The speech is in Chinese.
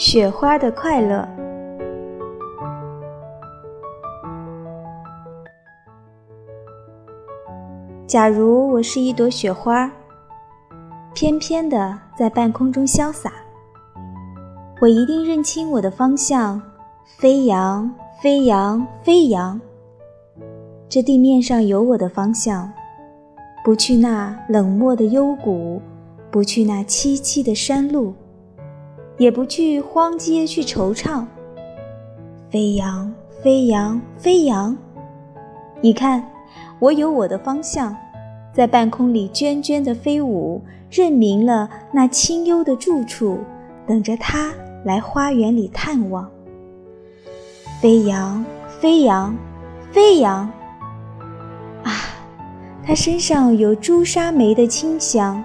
雪花的快乐。假如我是一朵雪花，翩翩的在半空中潇洒，我一定认清我的方向，飞扬，飞扬，飞扬。这地面上有我的方向。不去那冷漠的幽谷，不去那凄凄的山路，也不去荒街去惆怅。飞扬，飞扬，飞扬！你看，我有我的方向，在半空里涓涓的飞舞，认明了那清幽的住处，等着他来花园里探望。飞扬，飞扬，飞扬！啊他身上有朱砂梅的清香，